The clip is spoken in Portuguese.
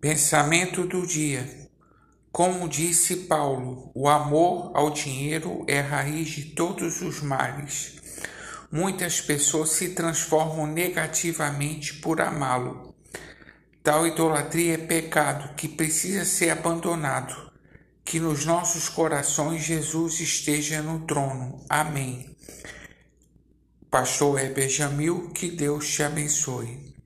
Pensamento do dia. Como disse Paulo, o amor ao dinheiro é a raiz de todos os males. Muitas pessoas se transformam negativamente por amá-lo. Tal idolatria é pecado que precisa ser abandonado. Que nos nossos corações Jesus esteja no trono. Amém. Pastor Heber Jamil, que Deus te abençoe.